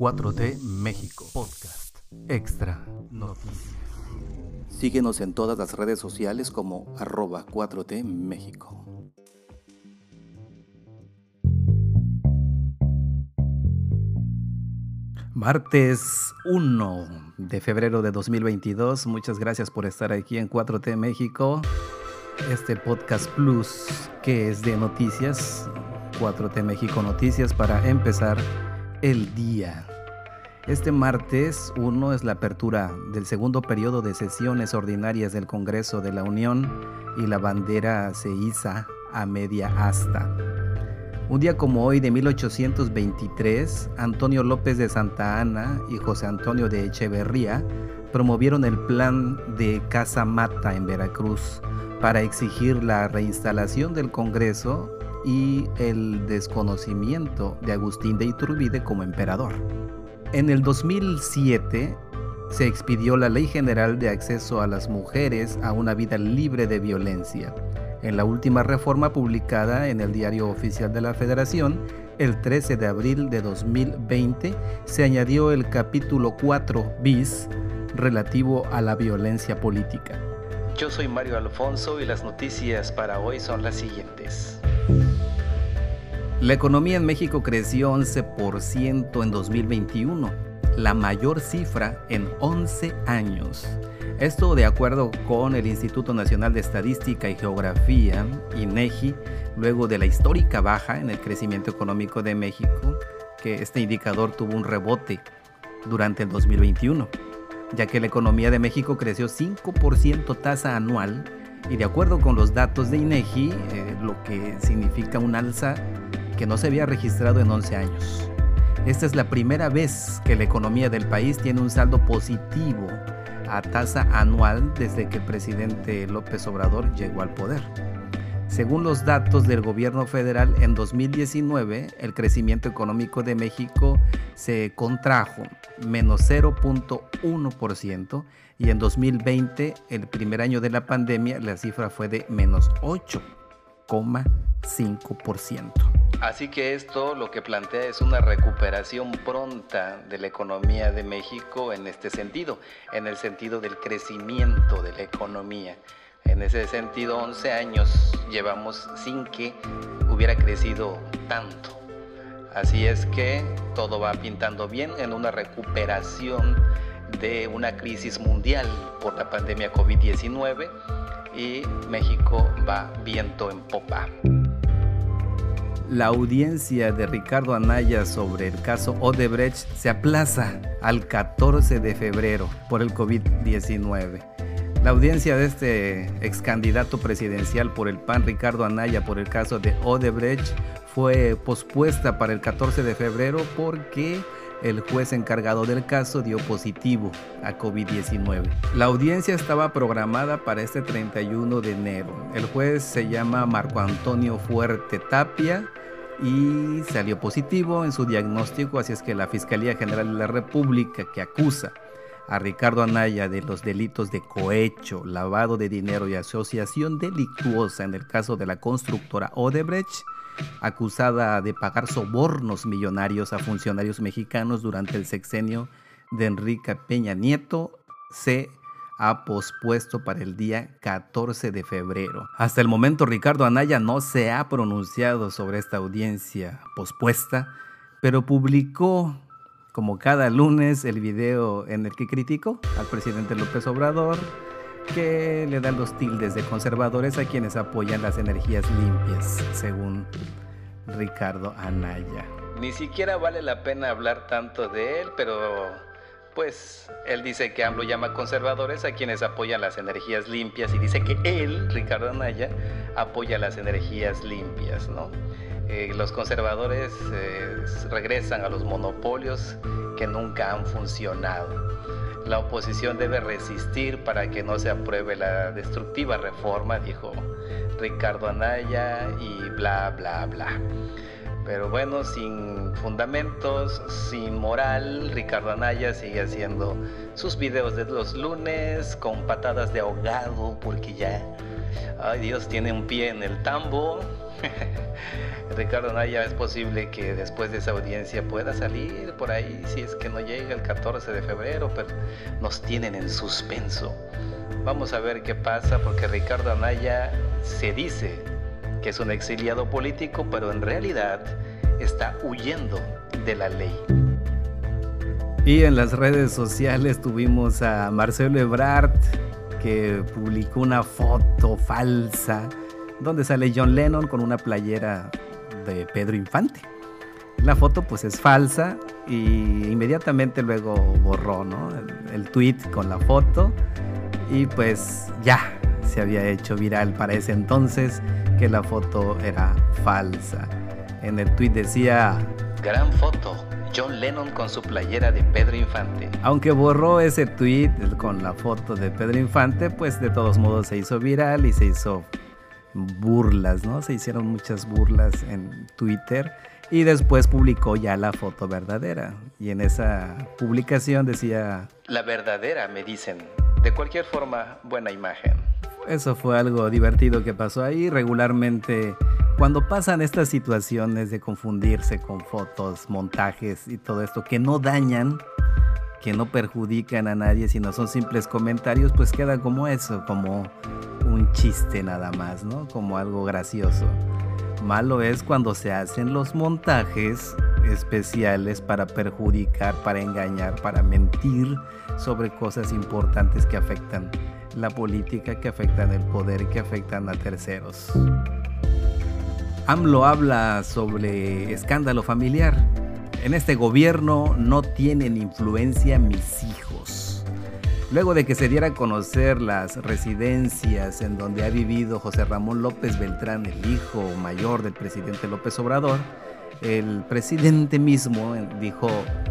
4T México Podcast Extra Noticias. Síguenos en todas las redes sociales como arroba 4T México. Martes 1 de febrero de 2022. Muchas gracias por estar aquí en 4T México. Este podcast plus que es de noticias. 4T México Noticias para empezar el día. Este martes 1 es la apertura del segundo periodo de sesiones ordinarias del Congreso de la Unión y la bandera se iza a media asta. Un día como hoy de 1823, Antonio López de Santa Ana y José Antonio de Echeverría promovieron el plan de Casa Mata en Veracruz para exigir la reinstalación del Congreso y el desconocimiento de Agustín de Iturbide como emperador. En el 2007 se expidió la Ley General de Acceso a las Mujeres a una vida libre de violencia. En la última reforma publicada en el Diario Oficial de la Federación, el 13 de abril de 2020, se añadió el capítulo 4 bis relativo a la violencia política. Yo soy Mario Alfonso y las noticias para hoy son las siguientes. La economía en México creció 11% en 2021, la mayor cifra en 11 años. Esto de acuerdo con el Instituto Nacional de Estadística y Geografía, INEGI, luego de la histórica baja en el crecimiento económico de México, que este indicador tuvo un rebote durante el 2021, ya que la economía de México creció 5% tasa anual y de acuerdo con los datos de INEGI, eh, lo que significa un alza que no se había registrado en 11 años. Esta es la primera vez que la economía del país tiene un saldo positivo a tasa anual desde que el presidente López Obrador llegó al poder. Según los datos del gobierno federal, en 2019 el crecimiento económico de México se contrajo menos 0.1% y en 2020, el primer año de la pandemia, la cifra fue de menos 8,5%. Así que esto lo que plantea es una recuperación pronta de la economía de México en este sentido, en el sentido del crecimiento de la economía. En ese sentido, 11 años llevamos sin que hubiera crecido tanto. Así es que todo va pintando bien en una recuperación de una crisis mundial por la pandemia COVID-19 y México va viento en popa. La audiencia de Ricardo Anaya sobre el caso Odebrecht se aplaza al 14 de febrero por el COVID-19. La audiencia de este ex candidato presidencial por el PAN, Ricardo Anaya, por el caso de Odebrecht, fue pospuesta para el 14 de febrero porque el juez encargado del caso dio positivo a COVID-19. La audiencia estaba programada para este 31 de enero. El juez se llama Marco Antonio Fuerte Tapia y salió positivo en su diagnóstico, así es que la Fiscalía General de la República que acusa a Ricardo Anaya de los delitos de cohecho, lavado de dinero y asociación delictuosa en el caso de la constructora Odebrecht, acusada de pagar sobornos millonarios a funcionarios mexicanos durante el sexenio de Enrique Peña Nieto, se ha pospuesto para el día 14 de febrero. Hasta el momento Ricardo Anaya no se ha pronunciado sobre esta audiencia pospuesta, pero publicó como cada lunes el video en el que criticó al presidente López Obrador, que le da los tildes de conservadores a quienes apoyan las energías limpias, según Ricardo Anaya. Ni siquiera vale la pena hablar tanto de él, pero pues él dice que AMLO llama conservadores a quienes apoyan las energías limpias y dice que él, Ricardo Anaya, apoya las energías limpias, ¿no? Eh, los conservadores eh, regresan a los monopolios que nunca han funcionado. La oposición debe resistir para que no se apruebe la destructiva reforma, dijo Ricardo Anaya y bla, bla, bla. Pero bueno, sin fundamentos, sin moral, Ricardo Anaya sigue haciendo sus videos de los lunes con patadas de ahogado porque ya Ay Dios, tiene un pie en el tambo. Ricardo Naya, es posible que después de esa audiencia pueda salir por ahí, si es que no llega el 14 de febrero, pero nos tienen en suspenso. Vamos a ver qué pasa, porque Ricardo Anaya se dice que es un exiliado político, pero en realidad está huyendo de la ley. Y en las redes sociales tuvimos a Marcelo Ebrard, que publicó una foto falsa donde sale John Lennon con una playera de Pedro Infante. La foto pues es falsa y inmediatamente luego borró el, el tweet con la foto y pues ya se había hecho viral para ese entonces que la foto era falsa. En el tweet decía... Gran foto, John Lennon con su playera de Pedro Infante. Aunque borró ese tweet con la foto de Pedro Infante, pues de todos modos se hizo viral y se hizo burlas, ¿no? Se hicieron muchas burlas en Twitter y después publicó ya la foto verdadera. Y en esa publicación decía... La verdadera, me dicen. De cualquier forma, buena imagen. Eso fue algo divertido que pasó ahí. Regularmente, cuando pasan estas situaciones de confundirse con fotos, montajes y todo esto que no dañan, que no perjudican a nadie, sino son simples comentarios, pues queda como eso, como un chiste nada más, ¿no? Como algo gracioso. Malo es cuando se hacen los montajes especiales para perjudicar, para engañar, para mentir sobre cosas importantes que afectan la política, que afectan el poder, que afectan a terceros. AMLO habla sobre escándalo familiar. En este gobierno no tienen influencia mis hijos. Luego de que se diera a conocer las residencias en donde ha vivido José Ramón López Beltrán, el hijo mayor del presidente López Obrador, el presidente mismo dijo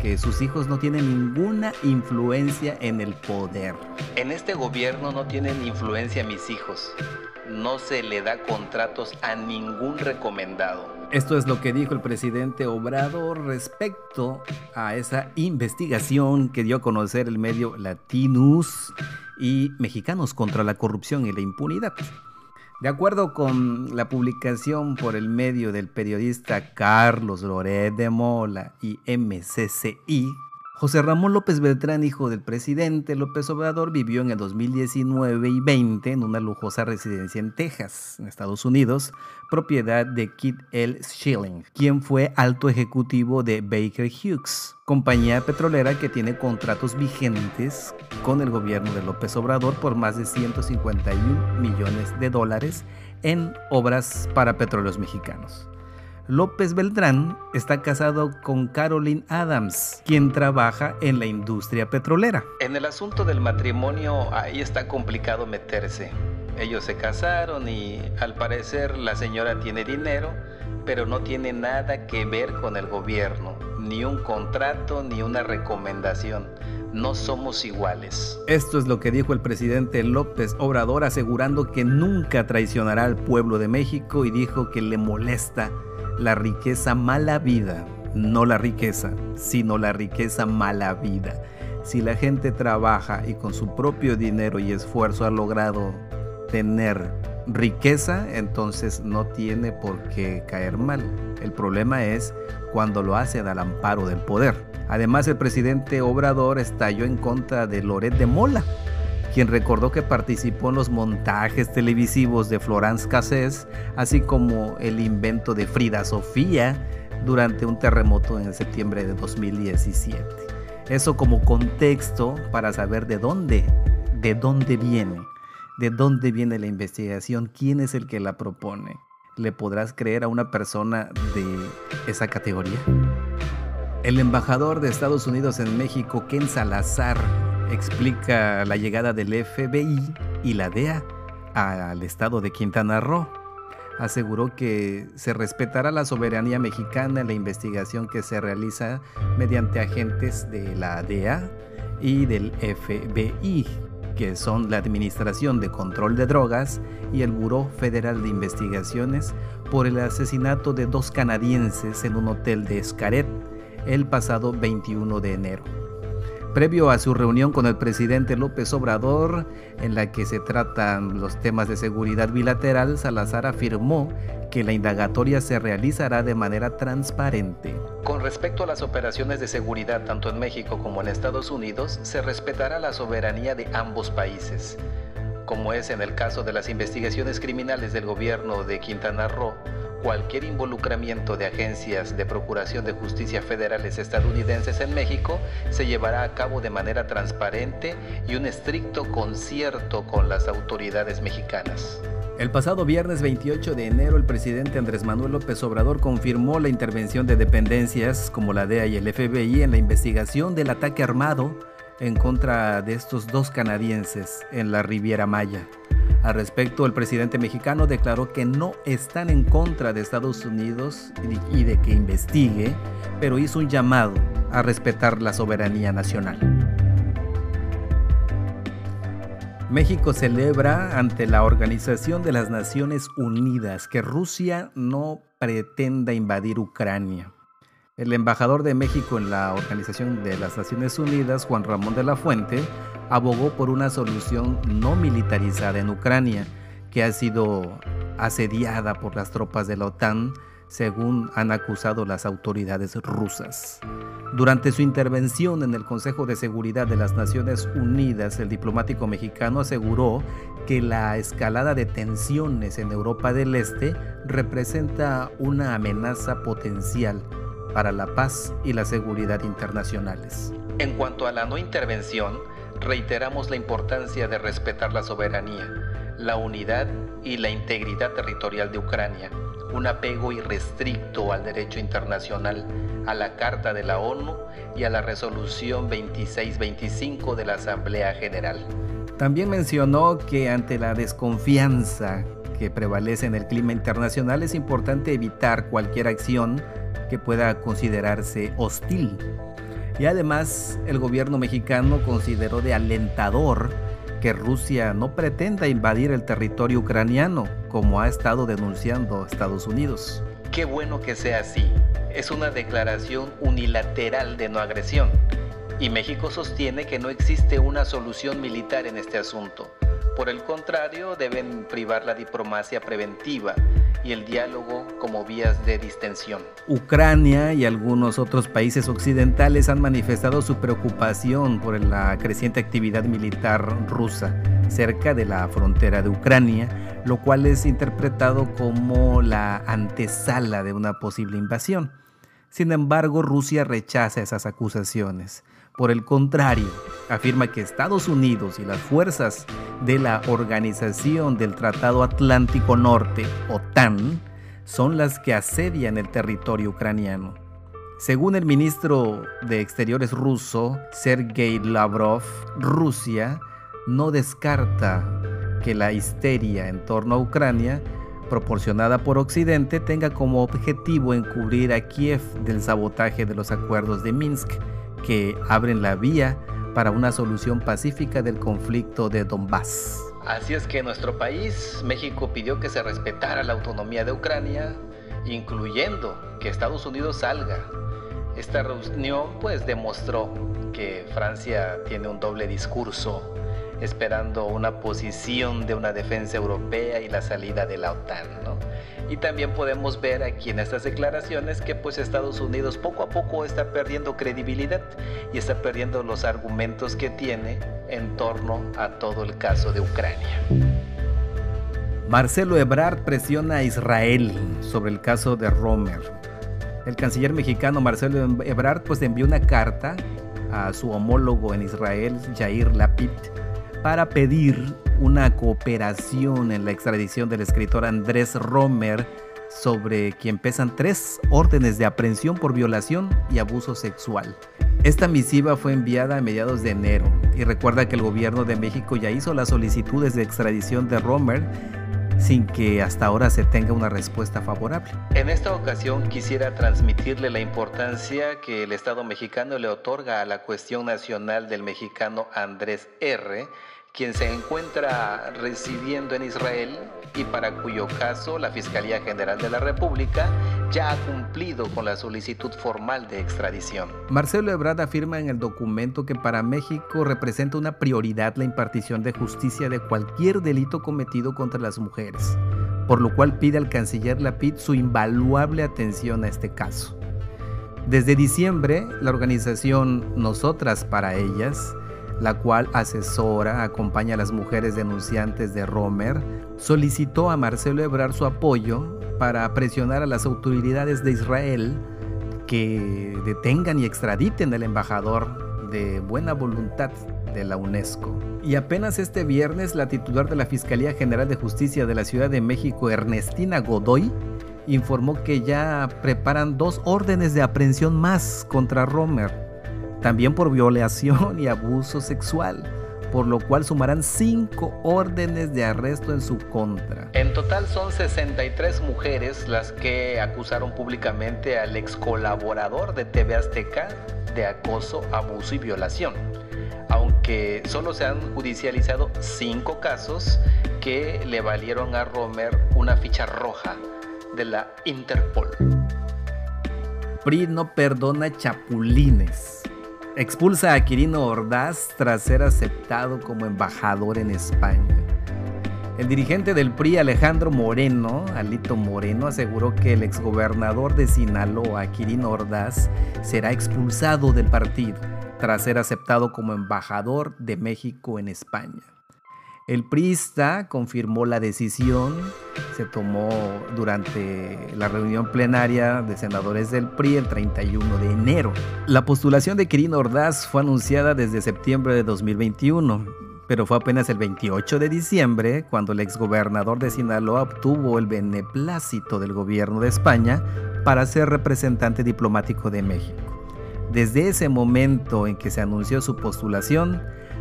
que sus hijos no tienen ninguna influencia en el poder. En este gobierno no tienen influencia mis hijos. No se le da contratos a ningún recomendado. Esto es lo que dijo el presidente Obrador respecto a esa investigación que dio a conocer el medio Latinus y Mexicanos contra la corrupción y la impunidad. De acuerdo con la publicación por el medio del periodista Carlos Loret de Mola y MCCI, José Ramón López Beltrán, hijo del presidente López Obrador, vivió en el 2019 y 20 en una lujosa residencia en Texas, en Estados Unidos, propiedad de Kit L. Schilling, quien fue alto ejecutivo de Baker Hughes, compañía petrolera que tiene contratos vigentes con el gobierno de López Obrador por más de 151 millones de dólares en obras para petróleos mexicanos. López Beltrán está casado con Caroline Adams, quien trabaja en la industria petrolera. En el asunto del matrimonio, ahí está complicado meterse. Ellos se casaron y al parecer la señora tiene dinero, pero no tiene nada que ver con el gobierno, ni un contrato, ni una recomendación. No somos iguales. Esto es lo que dijo el presidente López Obrador asegurando que nunca traicionará al pueblo de México y dijo que le molesta la riqueza mala vida, no la riqueza, sino la riqueza mala vida. Si la gente trabaja y con su propio dinero y esfuerzo ha logrado tener riqueza, entonces no tiene por qué caer mal. El problema es cuando lo hace al amparo del poder. Además, el presidente Obrador estalló en contra de Loret de Mola, quien recordó que participó en los montajes televisivos de Florence Cassés, así como el invento de Frida Sofía durante un terremoto en septiembre de 2017. Eso como contexto para saber de dónde, de dónde viene, de dónde viene la investigación, quién es el que la propone. ¿Le podrás creer a una persona de esa categoría? El embajador de Estados Unidos en México, Ken Salazar, explica la llegada del FBI y la DEA al estado de Quintana Roo. Aseguró que se respetará la soberanía mexicana en la investigación que se realiza mediante agentes de la DEA y del FBI, que son la Administración de Control de Drogas y el Buró Federal de Investigaciones por el asesinato de dos canadienses en un hotel de Escaret el pasado 21 de enero. Previo a su reunión con el presidente López Obrador, en la que se tratan los temas de seguridad bilateral, Salazar afirmó que la indagatoria se realizará de manera transparente. Con respecto a las operaciones de seguridad tanto en México como en Estados Unidos, se respetará la soberanía de ambos países, como es en el caso de las investigaciones criminales del gobierno de Quintana Roo Cualquier involucramiento de agencias de Procuración de Justicia federales estadounidenses en México se llevará a cabo de manera transparente y un estricto concierto con las autoridades mexicanas. El pasado viernes 28 de enero, el presidente Andrés Manuel López Obrador confirmó la intervención de dependencias como la DEA y el FBI en la investigación del ataque armado en contra de estos dos canadienses en la Riviera Maya. Al respecto, el presidente mexicano declaró que no están en contra de Estados Unidos y de que investigue, pero hizo un llamado a respetar la soberanía nacional. México celebra ante la Organización de las Naciones Unidas que Rusia no pretenda invadir Ucrania. El embajador de México en la Organización de las Naciones Unidas, Juan Ramón de la Fuente, abogó por una solución no militarizada en Ucrania, que ha sido asediada por las tropas de la OTAN, según han acusado las autoridades rusas. Durante su intervención en el Consejo de Seguridad de las Naciones Unidas, el diplomático mexicano aseguró que la escalada de tensiones en Europa del Este representa una amenaza potencial para la paz y la seguridad internacionales. En cuanto a la no intervención, reiteramos la importancia de respetar la soberanía, la unidad y la integridad territorial de Ucrania, un apego irrestricto al derecho internacional, a la Carta de la ONU y a la Resolución 2625 de la Asamblea General. También mencionó que ante la desconfianza que prevalece en el clima internacional es importante evitar cualquier acción que pueda considerarse hostil. Y además el gobierno mexicano consideró de alentador que Rusia no pretenda invadir el territorio ucraniano, como ha estado denunciando Estados Unidos. Qué bueno que sea así. Es una declaración unilateral de no agresión. Y México sostiene que no existe una solución militar en este asunto. Por el contrario, deben privar la diplomacia preventiva y el diálogo como vías de distensión. Ucrania y algunos otros países occidentales han manifestado su preocupación por la creciente actividad militar rusa cerca de la frontera de Ucrania, lo cual es interpretado como la antesala de una posible invasión. Sin embargo, Rusia rechaza esas acusaciones. Por el contrario, afirma que Estados Unidos y las fuerzas de la Organización del Tratado Atlántico Norte, OTAN, son las que asedian el territorio ucraniano. Según el ministro de Exteriores ruso, Sergei Lavrov, Rusia no descarta que la histeria en torno a Ucrania, proporcionada por Occidente, tenga como objetivo encubrir a Kiev del sabotaje de los acuerdos de Minsk que abren la vía para una solución pacífica del conflicto de Donbass. Así es que nuestro país, México, pidió que se respetara la autonomía de Ucrania, incluyendo que Estados Unidos salga. Esta reunión pues demostró que Francia tiene un doble discurso, esperando una posición de una defensa europea y la salida de la OTAN. ¿no? Y también podemos ver aquí en estas declaraciones que pues Estados Unidos poco a poco está perdiendo credibilidad y está perdiendo los argumentos que tiene en torno a todo el caso de Ucrania. Marcelo Ebrard presiona a Israel sobre el caso de Romer. El canciller mexicano Marcelo Ebrard pues envió una carta a su homólogo en Israel, Jair Lapid, para pedir una cooperación en la extradición del escritor Andrés Romer, sobre quien pesan tres órdenes de aprehensión por violación y abuso sexual. Esta misiva fue enviada a mediados de enero y recuerda que el gobierno de México ya hizo las solicitudes de extradición de Romer sin que hasta ahora se tenga una respuesta favorable. En esta ocasión quisiera transmitirle la importancia que el Estado mexicano le otorga a la cuestión nacional del mexicano Andrés R., quien se encuentra residiendo en Israel y para cuyo caso la Fiscalía General de la República ya ha cumplido con la solicitud formal de extradición. Marcelo Ebrard afirma en el documento que para México representa una prioridad la impartición de justicia de cualquier delito cometido contra las mujeres, por lo cual pide al canciller Lapid su invaluable atención a este caso. Desde diciembre, la organización Nosotras para Ellas, la cual asesora, acompaña a las mujeres denunciantes de Romer, solicitó a Marcelo Ebrard su apoyo para presionar a las autoridades de Israel que detengan y extraditen al embajador de buena voluntad de la UNESCO. Y apenas este viernes la titular de la Fiscalía General de Justicia de la Ciudad de México, Ernestina Godoy, informó que ya preparan dos órdenes de aprehensión más contra Romer, también por violación y abuso sexual por lo cual sumarán cinco órdenes de arresto en su contra. En total son 63 mujeres las que acusaron públicamente al ex colaborador de TV Azteca de acoso, abuso y violación. Aunque solo se han judicializado cinco casos que le valieron a Romer una ficha roja de la Interpol. PRI no perdona chapulines. Expulsa a Quirino Ordaz tras ser aceptado como embajador en España. El dirigente del PRI, Alejandro Moreno, Alito Moreno, aseguró que el exgobernador de Sinaloa, Quirino Ordaz, será expulsado del partido tras ser aceptado como embajador de México en España. El PRIista confirmó la decisión, se tomó durante la reunión plenaria de senadores del PRI el 31 de enero. La postulación de Quirino Ordaz fue anunciada desde septiembre de 2021, pero fue apenas el 28 de diciembre cuando el exgobernador de Sinaloa obtuvo el beneplácito del gobierno de España para ser representante diplomático de México. Desde ese momento en que se anunció su postulación,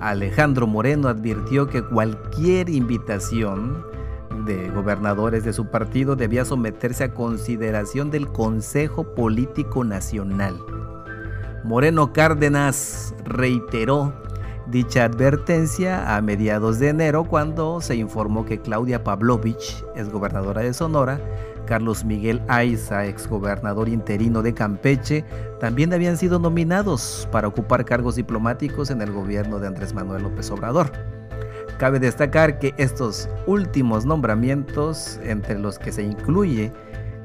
Alejandro Moreno advirtió que cualquier invitación de gobernadores de su partido debía someterse a consideración del Consejo Político Nacional. Moreno Cárdenas reiteró dicha advertencia a mediados de enero cuando se informó que Claudia Pavlovich, es gobernadora de Sonora, Carlos Miguel Aiza, exgobernador interino de Campeche, también habían sido nominados para ocupar cargos diplomáticos en el gobierno de Andrés Manuel López Obrador. Cabe destacar que estos últimos nombramientos, entre los que se incluye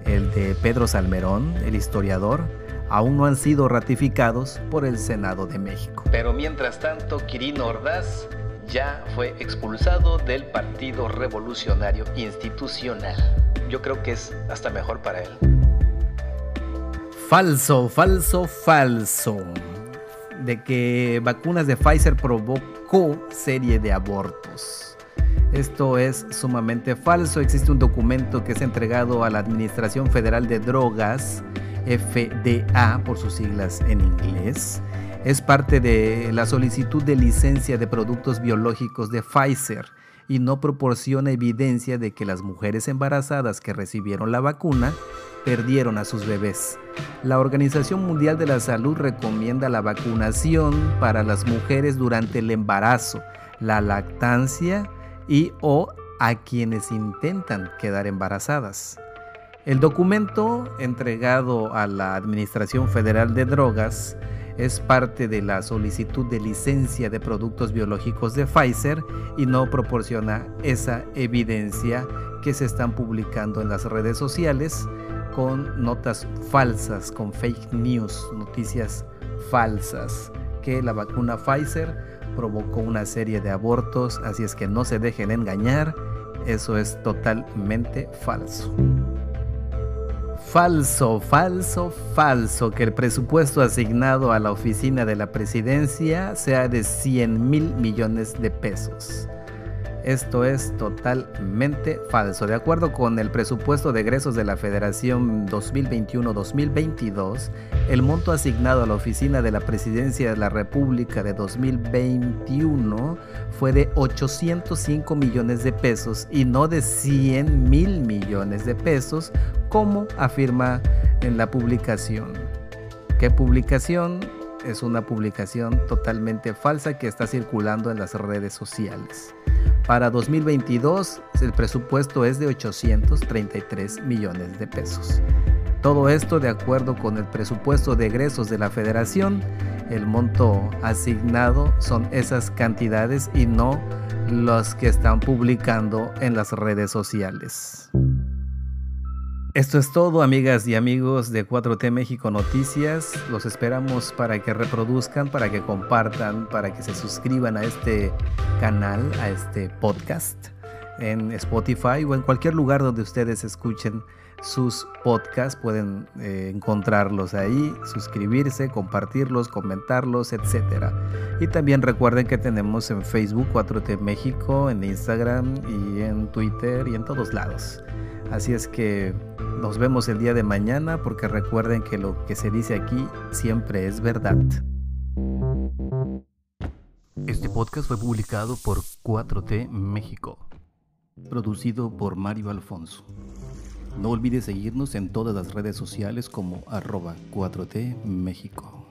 el de Pedro Salmerón, el historiador, aún no han sido ratificados por el Senado de México. Pero mientras tanto, Quirino Ordaz ya fue expulsado del Partido Revolucionario Institucional yo creo que es hasta mejor para él. Falso, falso, falso. De que vacunas de Pfizer provocó serie de abortos. Esto es sumamente falso. Existe un documento que es entregado a la Administración Federal de Drogas, FDA por sus siglas en inglés. Es parte de la solicitud de licencia de productos biológicos de Pfizer y no proporciona evidencia de que las mujeres embarazadas que recibieron la vacuna perdieron a sus bebés. La Organización Mundial de la Salud recomienda la vacunación para las mujeres durante el embarazo, la lactancia y o a quienes intentan quedar embarazadas. El documento entregado a la Administración Federal de Drogas es parte de la solicitud de licencia de productos biológicos de Pfizer y no proporciona esa evidencia que se están publicando en las redes sociales con notas falsas, con fake news, noticias falsas, que la vacuna Pfizer provocó una serie de abortos, así es que no se dejen engañar, eso es totalmente falso. Falso, falso, falso que el presupuesto asignado a la oficina de la presidencia sea de 100 mil millones de pesos. Esto es totalmente falso. De acuerdo con el presupuesto de egresos de la Federación 2021-2022, el monto asignado a la Oficina de la Presidencia de la República de 2021 fue de 805 millones de pesos y no de 100 mil millones de pesos, como afirma en la publicación. ¿Qué publicación? Es una publicación totalmente falsa que está circulando en las redes sociales. Para 2022 el presupuesto es de 833 millones de pesos. Todo esto de acuerdo con el presupuesto de egresos de la federación. El monto asignado son esas cantidades y no los que están publicando en las redes sociales. Esto es todo, amigas y amigos de 4T México Noticias. Los esperamos para que reproduzcan, para que compartan, para que se suscriban a este canal, a este podcast en Spotify o en cualquier lugar donde ustedes escuchen sus podcasts. Pueden eh, encontrarlos ahí, suscribirse, compartirlos, comentarlos, etc. Y también recuerden que tenemos en Facebook 4T México, en Instagram y en Twitter y en todos lados. Así es que nos vemos el día de mañana porque recuerden que lo que se dice aquí siempre es verdad. Este podcast fue publicado por 4T México, producido por Mario Alfonso. No olvides seguirnos en todas las redes sociales como arroba 4T México.